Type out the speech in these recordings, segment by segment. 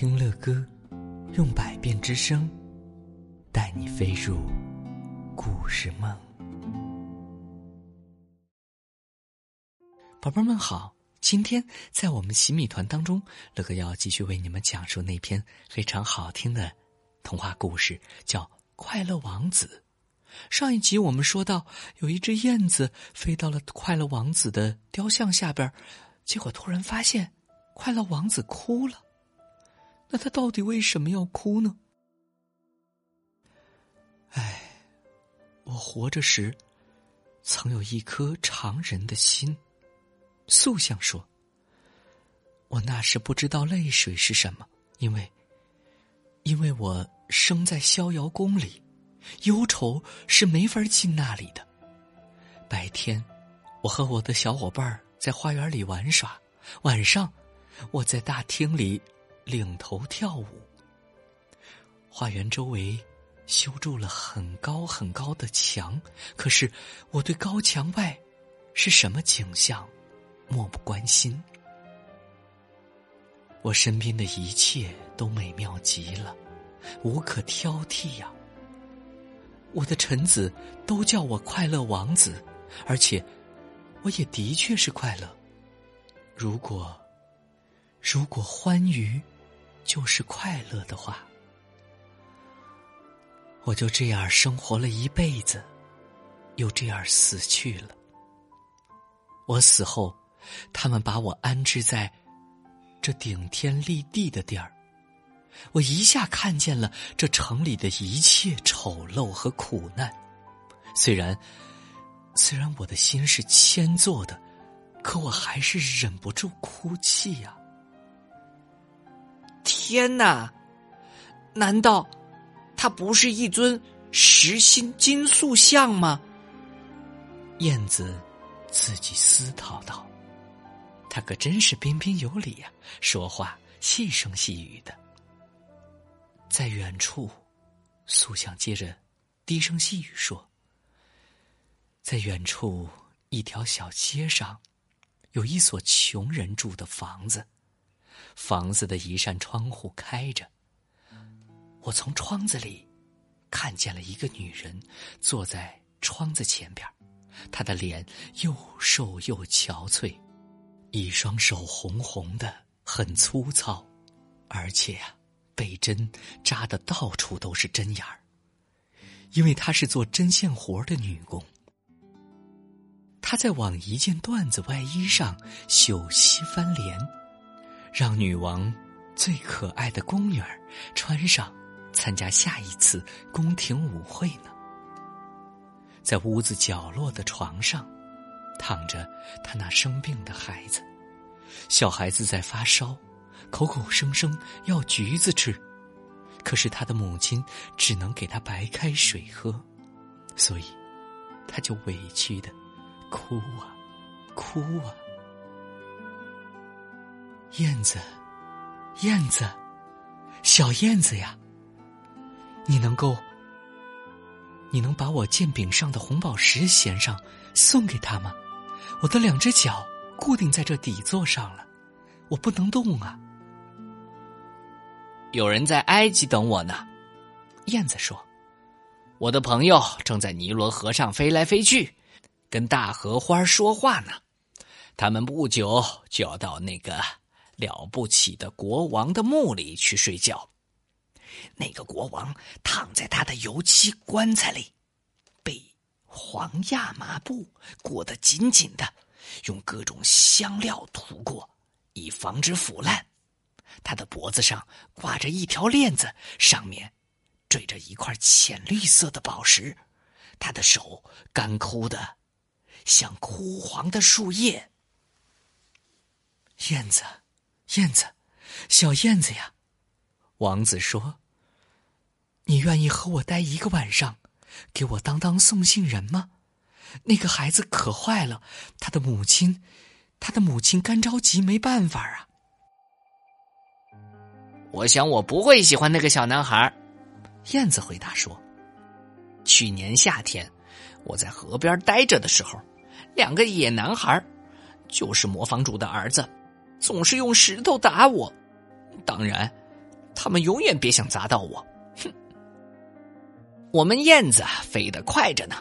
听乐歌，用百变之声，带你飞入故事梦。宝贝们好，今天在我们洗米团当中，乐哥要继续为你们讲述那篇非常好听的童话故事，叫《快乐王子》。上一集我们说到，有一只燕子飞到了快乐王子的雕像下边，结果突然发现，快乐王子哭了。那他到底为什么要哭呢？唉，我活着时曾有一颗常人的心。塑像说：“我那时不知道泪水是什么，因为，因为我生在逍遥宫里，忧愁是没法进那里的。白天，我和我的小伙伴在花园里玩耍；晚上，我在大厅里。”领头跳舞。花园周围修筑了很高很高的墙，可是我对高墙外是什么景象漠不关心。我身边的一切都美妙极了，无可挑剔呀。我的臣子都叫我快乐王子，而且我也的确是快乐。如果如果欢愉。就是快乐的话，我就这样生活了一辈子，又这样死去了。我死后，他们把我安置在这顶天立地的地儿，我一下看见了这城里的一切丑陋和苦难。虽然，虽然我的心是铅做的，可我还是忍不住哭泣呀。天哪！难道他不是一尊实心金塑像吗？燕子自己思讨道：“他可真是彬彬有礼呀，说话细声细语的。”在远处，塑像接着低声细语说：“在远处一条小街上，有一所穷人住的房子。”房子的一扇窗户开着，我从窗子里看见了一个女人坐在窗子前边，她的脸又瘦又憔悴，一双手红红的，很粗糙，而且呀，被针扎的到处都是针眼儿，因为她是做针线活的女工。她在往一件缎子外衣上绣西番莲。让女王最可爱的宫女儿穿上，参加下一次宫廷舞会呢。在屋子角落的床上，躺着他那生病的孩子。小孩子在发烧，口口声声要橘子吃，可是他的母亲只能给他白开水喝，所以他就委屈的哭啊，哭啊。燕子，燕子，小燕子呀！你能够，你能把我剑柄上的红宝石衔上，送给他吗？我的两只脚固定在这底座上了，我不能动啊。有人在埃及等我呢，燕子说：“我的朋友正在尼罗河上飞来飞去，跟大荷花说话呢。他们不久就要到那个。”了不起的国王的墓里去睡觉，那个国王躺在他的油漆棺材里，被黄亚麻布裹得紧紧的，用各种香料涂过，以防止腐烂。他的脖子上挂着一条链子，上面缀着一块浅绿色的宝石。他的手干枯的像枯黄的树叶。燕子。燕子，小燕子呀，王子说：“你愿意和我待一个晚上，给我当当送信人吗？那个孩子可坏了，他的母亲，他的母亲干着急，没办法啊。”我想我不会喜欢那个小男孩。燕子回答说：“去年夏天，我在河边待着的时候，两个野男孩，就是磨坊主的儿子。”总是用石头打我，当然，他们永远别想砸到我。哼！我们燕子飞得快着呢，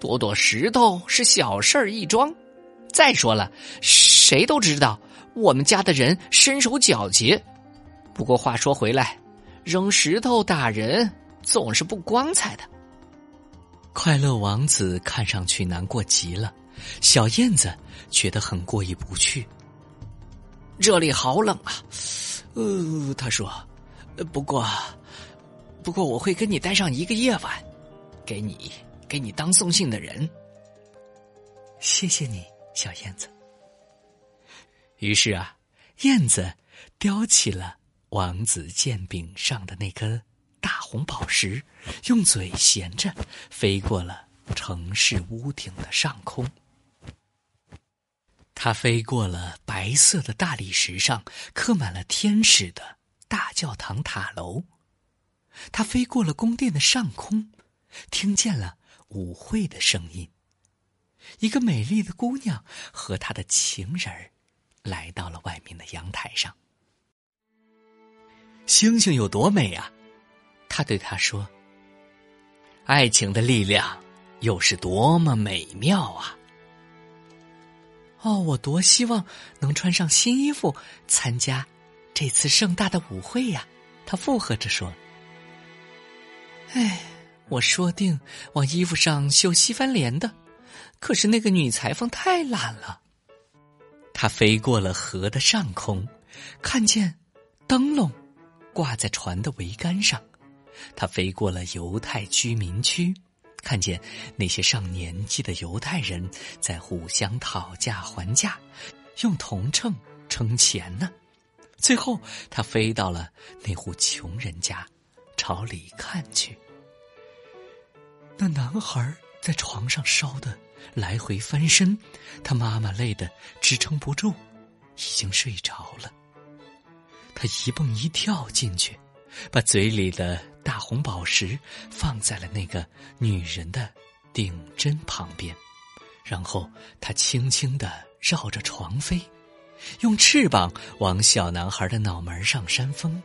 躲躲石头是小事儿一桩。再说了，谁都知道我们家的人身手矫捷。不过话说回来，扔石头打人总是不光彩的。快乐王子看上去难过极了，小燕子觉得很过意不去。这里好冷啊，呃，他说，不过，不过我会跟你待上一个夜晚，给你，给你当送信的人。谢谢你，小燕子。于是啊，燕子叼起了王子剑柄上的那颗。大红宝石用嘴衔着飞过了城市屋顶的上空，它飞过了白色的大理石上刻满了天使的大教堂塔楼，它飞过了宫殿的上空，听见了舞会的声音。一个美丽的姑娘和她的情人儿来到了外面的阳台上。星星有多美啊！他对他说：“爱情的力量又是多么美妙啊！”哦，我多希望能穿上新衣服参加这次盛大的舞会呀！他附和着说：“哎，我说定往衣服上绣西番莲的，可是那个女裁缝太懒了。”他飞过了河的上空，看见灯笼挂在船的桅杆上。他飞过了犹太居民区，看见那些上年纪的犹太人在互相讨价还价，用铜秤称钱呢。最后，他飞到了那户穷人家，朝里看去。那男孩在床上烧的来回翻身，他妈妈累得支撑不住，已经睡着了。他一蹦一跳进去，把嘴里的。红宝石放在了那个女人的顶针旁边，然后他轻轻的绕着床飞，用翅膀往小男孩的脑门上扇风。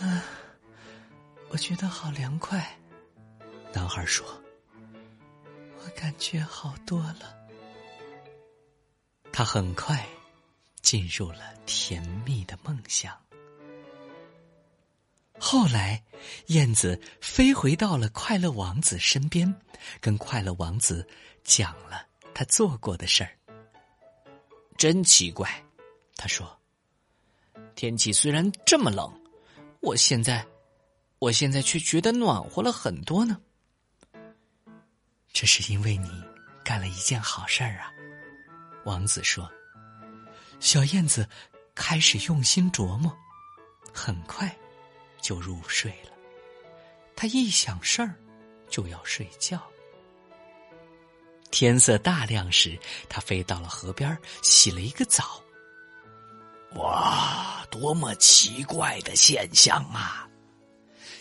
啊，我觉得好凉快，男孩说：“我感觉好多了。”他很快进入了甜蜜的梦想。后来，燕子飞回到了快乐王子身边，跟快乐王子讲了他做过的事儿。真奇怪，他说：“天气虽然这么冷，我现在，我现在却觉得暖和了很多呢。这是因为你干了一件好事儿啊。”王子说。小燕子开始用心琢磨，很快。就入睡了。他一想事儿，就要睡觉。天色大亮时，他飞到了河边，洗了一个澡。哇，多么奇怪的现象啊！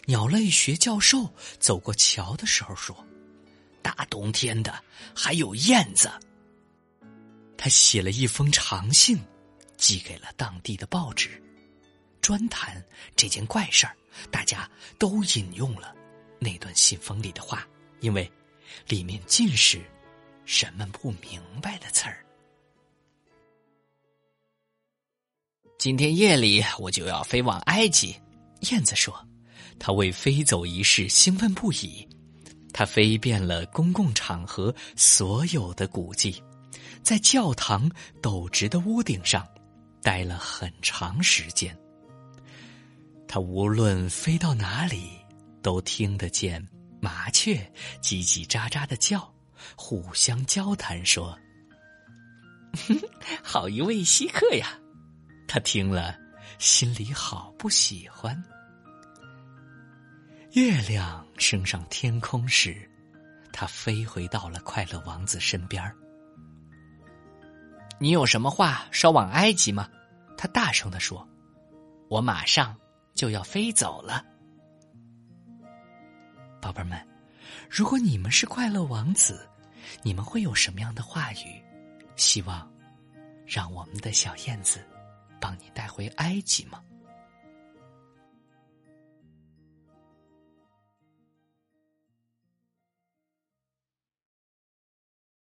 鸟类学教授走过桥的时候说：“大冬天的，还有燕子。”他写了一封长信，寄给了当地的报纸。专谈这件怪事儿，大家都引用了那段信封里的话，因为里面尽是人们不明白的词儿。今天夜里我就要飞往埃及，燕子说，他为飞走一事兴奋不已。他飞遍了公共场合所有的古迹，在教堂陡直的屋顶上待了很长时间。他无论飞到哪里，都听得见麻雀叽叽喳喳的叫，互相交谈说：“ 好一位稀客呀！”他听了，心里好不喜欢。月亮升上天空时，他飞回到了快乐王子身边你有什么话捎往埃及吗？”他大声的说：“我马上。”就要飞走了，宝贝儿们，如果你们是快乐王子，你们会有什么样的话语？希望让我们的小燕子帮你带回埃及吗？